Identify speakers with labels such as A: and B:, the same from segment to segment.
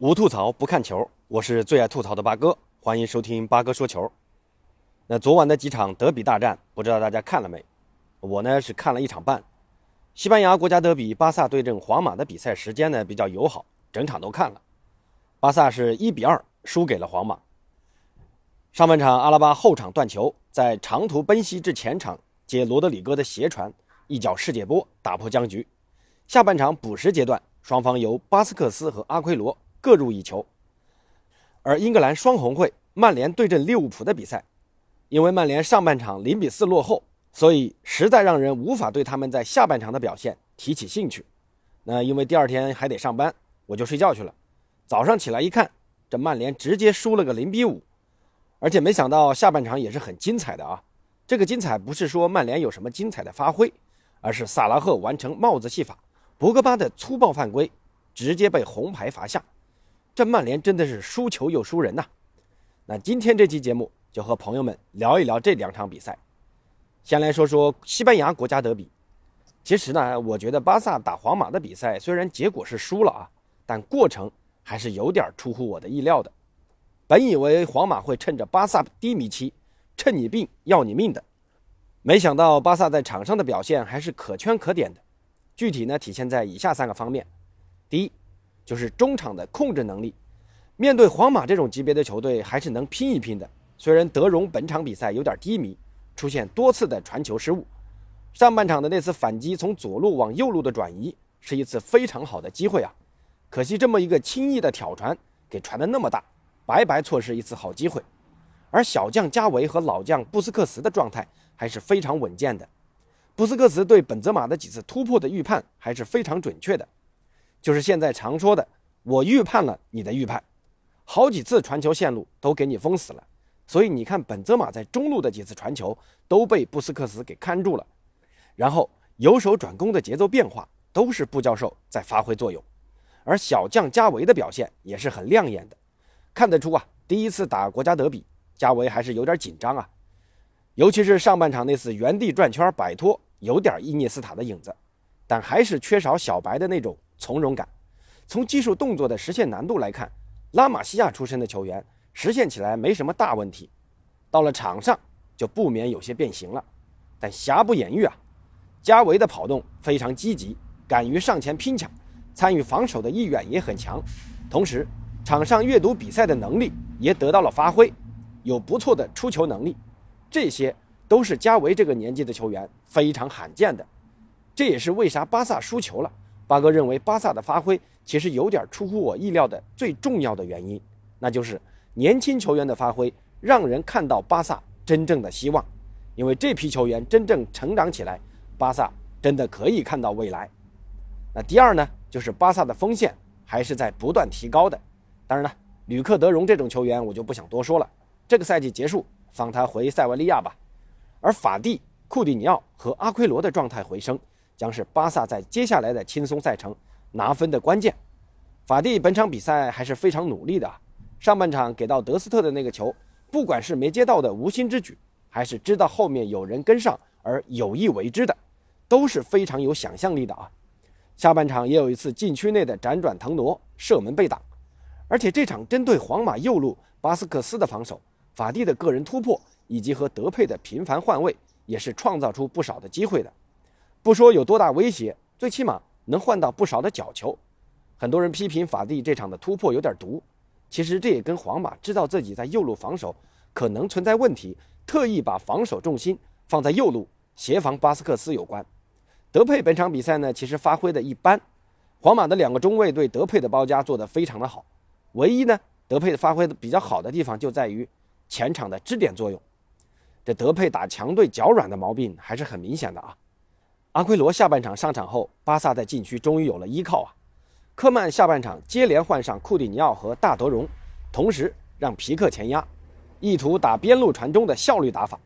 A: 无吐槽不看球，我是最爱吐槽的八哥，欢迎收听八哥说球。那昨晚的几场德比大战，不知道大家看了没？我呢是看了一场半。西班牙国家德比，巴萨对阵皇马的比赛时间呢比较友好，整场都看了。巴萨是一比二输给了皇马。上半场阿拉巴后场断球，在长途奔袭至前场接罗德里戈的斜传，一脚世界波打破僵局。下半场补时阶段，双方由巴斯克斯和阿奎罗各入一球。而英格兰双红会曼联对阵利物浦的比赛，因为曼联上半场零比四落后，所以实在让人无法对他们在下半场的表现提起兴趣。那因为第二天还得上班，我就睡觉去了。早上起来一看，这曼联直接输了个零比五，而且没想到下半场也是很精彩的啊！这个精彩不是说曼联有什么精彩的发挥，而是萨拉赫完成帽子戏法。博格巴的粗暴犯规，直接被红牌罚下。这曼联真的是输球又输人呐！那今天这期节目就和朋友们聊一聊这两场比赛。先来说说西班牙国家德比。其实呢，我觉得巴萨打皇马的比赛虽然结果是输了啊，但过程还是有点出乎我的意料的。本以为皇马会趁着巴萨低迷期，趁你病要你命的，没想到巴萨在场上的表现还是可圈可点的。具体呢，体现在以下三个方面：第一，就是中场的控制能力，面对皇马这种级别的球队，还是能拼一拼的。虽然德容本场比赛有点低迷，出现多次的传球失误，上半场的那次反击从左路往右路的转移，是一次非常好的机会啊！可惜这么一个轻易的挑传，给传的那么大，白白错失一次好机会。而小将加维和老将布斯克茨的状态还是非常稳健的。布斯克茨对本泽马的几次突破的预判还是非常准确的，就是现在常说的“我预判了你的预判”，好几次传球线路都给你封死了。所以你看，本泽马在中路的几次传球都被布斯克茨给看住了，然后由守转攻的节奏变化都是布教授在发挥作用，而小将加维的表现也是很亮眼的，看得出啊，第一次打国家德比，加维还是有点紧张啊。尤其是上半场那次原地转圈摆脱，有点伊涅斯塔的影子，但还是缺少小白的那种从容感。从技术动作的实现难度来看，拉玛西亚出身的球员实现起来没什么大问题，到了场上就不免有些变形了。但瑕不掩瑜啊，加维的跑动非常积极，敢于上前拼抢，参与防守的意愿也很强，同时场上阅读比赛的能力也得到了发挥，有不错的出球能力。这些都是加维这个年纪的球员非常罕见的，这也是为啥巴萨输球了。巴哥认为巴萨的发挥其实有点出乎我意料的最重要的原因，那就是年轻球员的发挥让人看到巴萨真正的希望。因为这批球员真正成长起来，巴萨真的可以看到未来。那第二呢，就是巴萨的锋线还是在不断提高的。当然了，吕克德容这种球员我就不想多说了。这个赛季结束。放他回塞维利亚吧，而法蒂、库蒂尼奥和阿奎罗的状态回升，将是巴萨在接下来的轻松赛程拿分的关键。法蒂本场比赛还是非常努力的，上半场给到德斯特的那个球，不管是没接到的无心之举，还是知道后面有人跟上而有意为之的，都是非常有想象力的啊。下半场也有一次禁区内的辗转腾挪，射门被挡，而且这场针对皇马右路巴斯克斯的防守。法蒂的个人突破以及和德佩的频繁换位，也是创造出不少的机会的。不说有多大威胁，最起码能换到不少的角球。很多人批评法蒂这场的突破有点毒，其实这也跟皇马知道自己在右路防守可能存在问题，特意把防守重心放在右路协防巴斯克斯有关。德佩本场比赛呢，其实发挥的一般。皇马的两个中卫对德佩的包夹做得非常的好，唯一呢，德佩发挥的比较好的地方就在于。前场的支点作用，这德佩打强队脚软的毛病还是很明显的啊。阿奎罗下半场上场后，巴萨在禁区终于有了依靠啊。科曼下半场接连换上库蒂尼奥和大德容，同时让皮克前压，意图打边路传中的效率打法。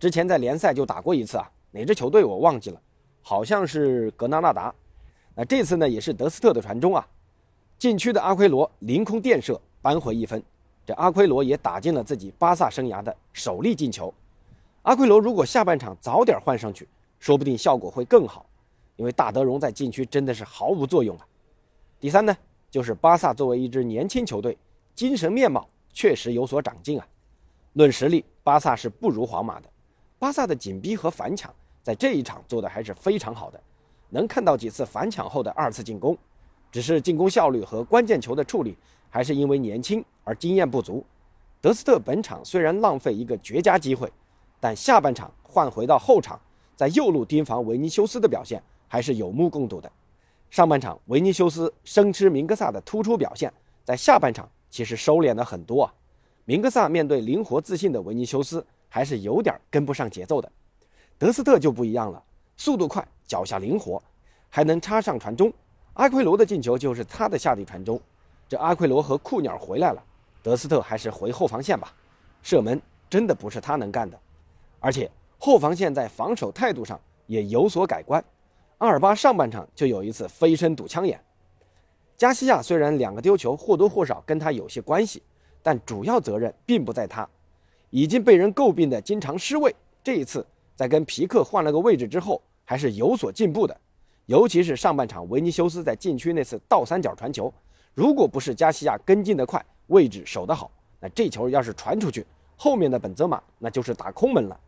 A: 之前在联赛就打过一次啊，哪支球队我忘记了，好像是格纳纳达。那这次呢也是德斯特的传中啊，禁区的阿奎罗凌空垫射扳回一分。这阿奎罗也打进了自己巴萨生涯的首粒进球。阿奎罗如果下半场早点换上去，说不定效果会更好。因为大德容在禁区真的是毫无作用啊。第三呢，就是巴萨作为一支年轻球队，精神面貌确实有所长进啊。论实力，巴萨是不如皇马的。巴萨的紧逼和反抢在这一场做的还是非常好的，能看到几次反抢后的二次进攻，只是进攻效率和关键球的处理还是因为年轻而经验不足。德斯特本场虽然浪费一个绝佳机会，但下半场换回到后场，在右路盯防维尼修斯的表现还是有目共睹的。上半场维尼修斯生吃明格萨的突出表现，在下半场其实收敛了很多啊。明格萨面对灵活自信的维尼修斯，还是有点跟不上节奏的。德斯特就不一样了，速度快，脚下灵活，还能插上传中。阿奎罗的进球就是他的下底传中。这阿奎罗和库鸟回来了。德斯特还是回后防线吧，射门真的不是他能干的，而且后防线在防守态度上也有所改观。阿尔巴上半场就有一次飞身堵枪眼，加西亚虽然两个丢球或多或少跟他有些关系，但主要责任并不在他。已经被人诟病的经常失位，这一次在跟皮克换了个位置之后，还是有所进步的。尤其是上半场维尼修斯在禁区那次倒三角传球，如果不是加西亚跟进的快。位置守得好，那这球要是传出去，后面的本泽马那就是打空门了。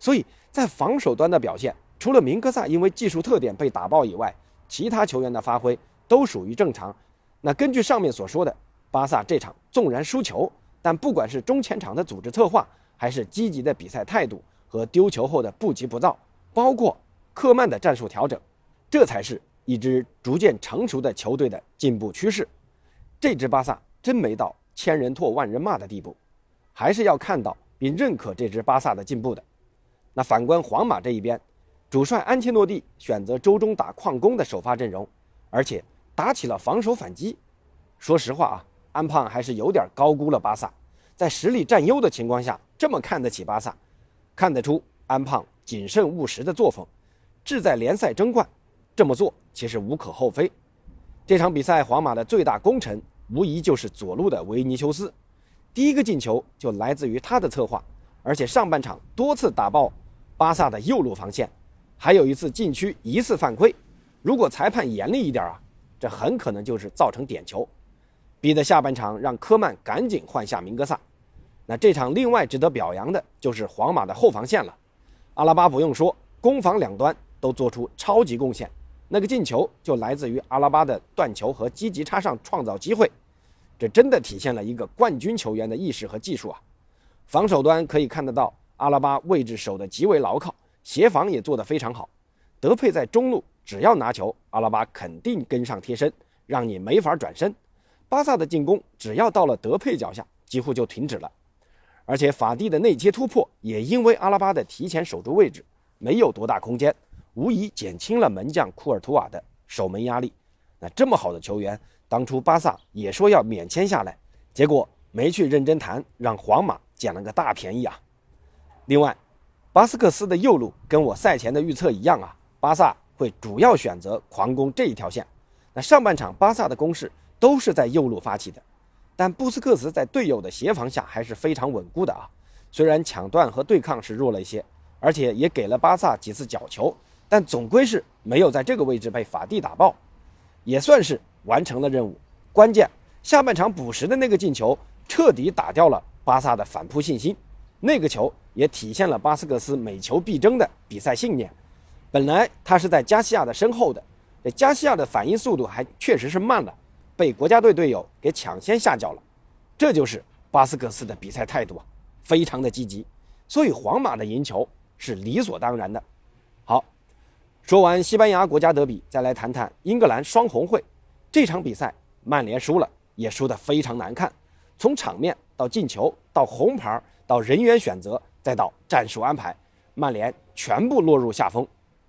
A: 所以在防守端的表现，除了明格萨因为技术特点被打爆以外，其他球员的发挥都属于正常。那根据上面所说的，巴萨这场纵然输球，但不管是中前场的组织策划，还是积极的比赛态度和丢球后的不急不躁，包括科曼的战术调整，这才是一支逐渐成熟的球队的进步趋势。这支巴萨。真没到千人唾万人骂的地步，还是要看到并认可这支巴萨的进步的。那反观皇马这一边，主帅安切洛蒂选择周中打矿工的首发阵容，而且打起了防守反击。说实话啊，安胖还是有点高估了巴萨，在实力占优的情况下这么看得起巴萨，看得出安胖谨慎务实的作风，志在联赛争冠，这么做其实无可厚非。这场比赛皇马的最大功臣。无疑就是左路的维尼修斯，第一个进球就来自于他的策划，而且上半场多次打爆巴萨的右路防线，还有一次禁区疑似犯规，如果裁判严厉一点啊，这很可能就是造成点球，逼得下半场让科曼赶紧换下明格萨。那这场另外值得表扬的就是皇马的后防线了，阿拉巴不用说，攻防两端都做出超级贡献。那个进球就来自于阿拉巴的断球和积极插上创造机会，这真的体现了一个冠军球员的意识和技术啊！防守端可以看得到，阿拉巴位置守得极为牢靠，协防也做得非常好。德佩在中路只要拿球，阿拉巴肯定跟上贴身，让你没法转身。巴萨的进攻只要到了德佩脚下，几乎就停止了。而且法蒂的内切突破也因为阿拉巴的提前守住位置，没有多大空间。无疑减轻了门将库尔图瓦的守门压力。那这么好的球员，当初巴萨也说要免签下来，结果没去认真谈，让皇马捡了个大便宜啊。另外，巴斯克斯的右路跟我赛前的预测一样啊，巴萨会主要选择狂攻这一条线。那上半场巴萨的攻势都是在右路发起的，但布斯克茨在队友的协防下还是非常稳固的啊。虽然抢断和对抗是弱了一些，而且也给了巴萨几次角球。但总归是没有在这个位置被法蒂打爆，也算是完成了任务。关键下半场补时的那个进球，彻底打掉了巴萨的反扑信心。那个球也体现了巴斯克斯每球必争的比赛信念。本来他是在加西亚的身后的，这加西亚的反应速度还确实是慢了，被国家队队友给抢先下脚了。这就是巴斯克斯的比赛态度啊，非常的积极。所以皇马的赢球是理所当然的。好。说完西班牙国家德比，再来谈谈英格兰双红会这场比赛，曼联输了，也输得非常难看。从场面到进球，到红牌，到人员选择，再到战术安排，曼联全部落入下风。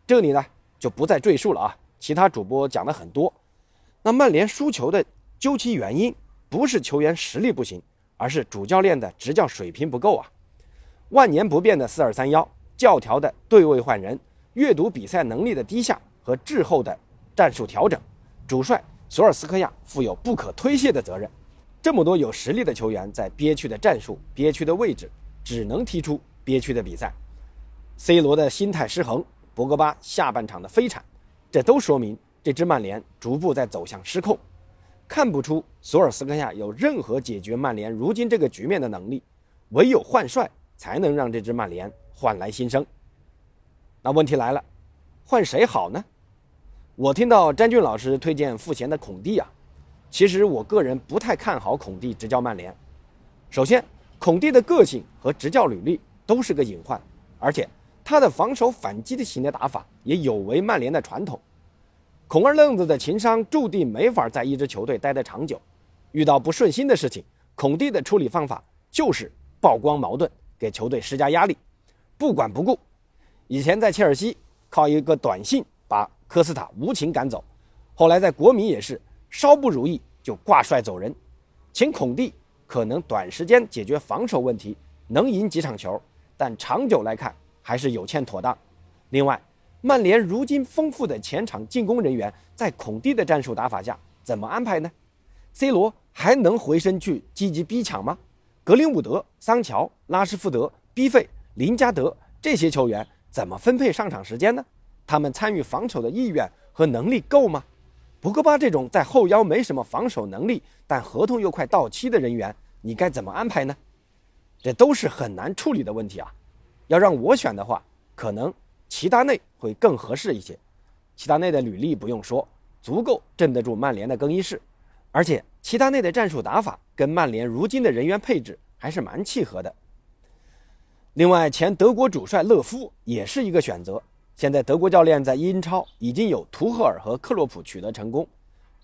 A: 这里呢就不再赘述了啊，其他主播讲的很多。那曼联输球的究其原因，不是球员实力不行，而是主教练的执教水平不够啊。万年不变的四二三幺，教条的对位换人。阅读比赛能力的低下和滞后的战术调整，主帅索尔斯克亚负有不可推卸的责任。这么多有实力的球员在憋屈的战术、憋屈的位置，只能踢出憋屈的比赛。C 罗的心态失衡，博格巴下半场的飞铲，这都说明这支曼联逐步在走向失控。看不出索尔斯克亚有任何解决曼联如今这个局面的能力，唯有换帅才能让这支曼联换来新生。那问题来了，换谁好呢？我听到詹俊老师推荐赋闲的孔蒂啊，其实我个人不太看好孔蒂执教曼联。首先，孔蒂的个性和执教履历都是个隐患，而且他的防守反击的型的打法也有违曼联的传统。孔二愣子的情商注定没法在一支球队待得长久。遇到不顺心的事情，孔蒂的处理方法就是曝光矛盾，给球队施加压力，不管不顾。以前在切尔西靠一个短信把科斯塔无情赶走，后来在国米也是稍不如意就挂帅走人。请孔蒂可能短时间解决防守问题，能赢几场球，但长久来看还是有欠妥当。另外，曼联如今丰富的前场进攻人员，在孔蒂的战术打法下怎么安排呢？C 罗还能回身去积极逼抢吗？格林伍德、桑乔、拉什福德、逼费、林加德这些球员怎么分配上场时间呢？他们参与防守的意愿和能力够吗？博格巴这种在后腰没什么防守能力，但合同又快到期的人员，你该怎么安排呢？这都是很难处理的问题啊！要让我选的话，可能。齐达内会更合适一些，齐达内的履历不用说，足够镇得住曼联的更衣室，而且齐达内的战术打法跟曼联如今的人员配置还是蛮契合的。另外，前德国主帅勒夫也是一个选择。现在德国教练在英超已经有图赫尔和克洛普取得成功，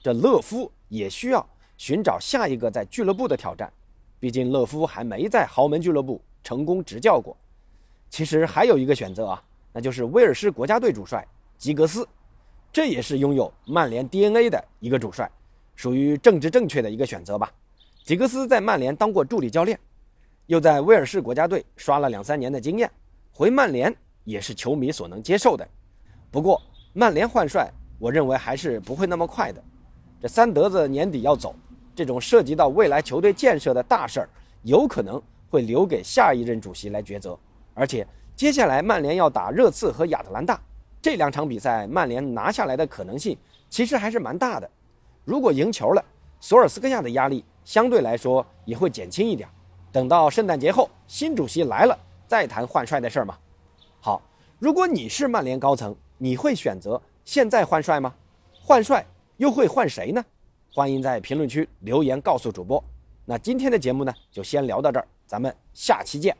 A: 这勒夫也需要寻找下一个在俱乐部的挑战，毕竟勒夫还没在豪门俱乐部成功执教过。其实还有一个选择啊。那就是威尔士国家队主帅吉格斯，这也是拥有曼联 DNA 的一个主帅，属于政治正确的一个选择吧。吉格斯在曼联当过助理教练，又在威尔士国家队刷了两三年的经验，回曼联也是球迷所能接受的。不过曼联换帅，我认为还是不会那么快的。这三德子年底要走，这种涉及到未来球队建设的大事儿，有可能会留给下一任主席来抉择，而且。接下来，曼联要打热刺和亚特兰大这两场比赛，曼联拿下来的可能性其实还是蛮大的。如果赢球了，索尔斯克亚的压力相对来说也会减轻一点。等到圣诞节后，新主席来了再谈换帅的事儿嘛。如果你是曼联高层，你会选择现在换帅吗？换帅又会换谁呢？欢迎在评论区留言告诉主播。那今天的节目呢，就先聊到这儿，咱们下期见。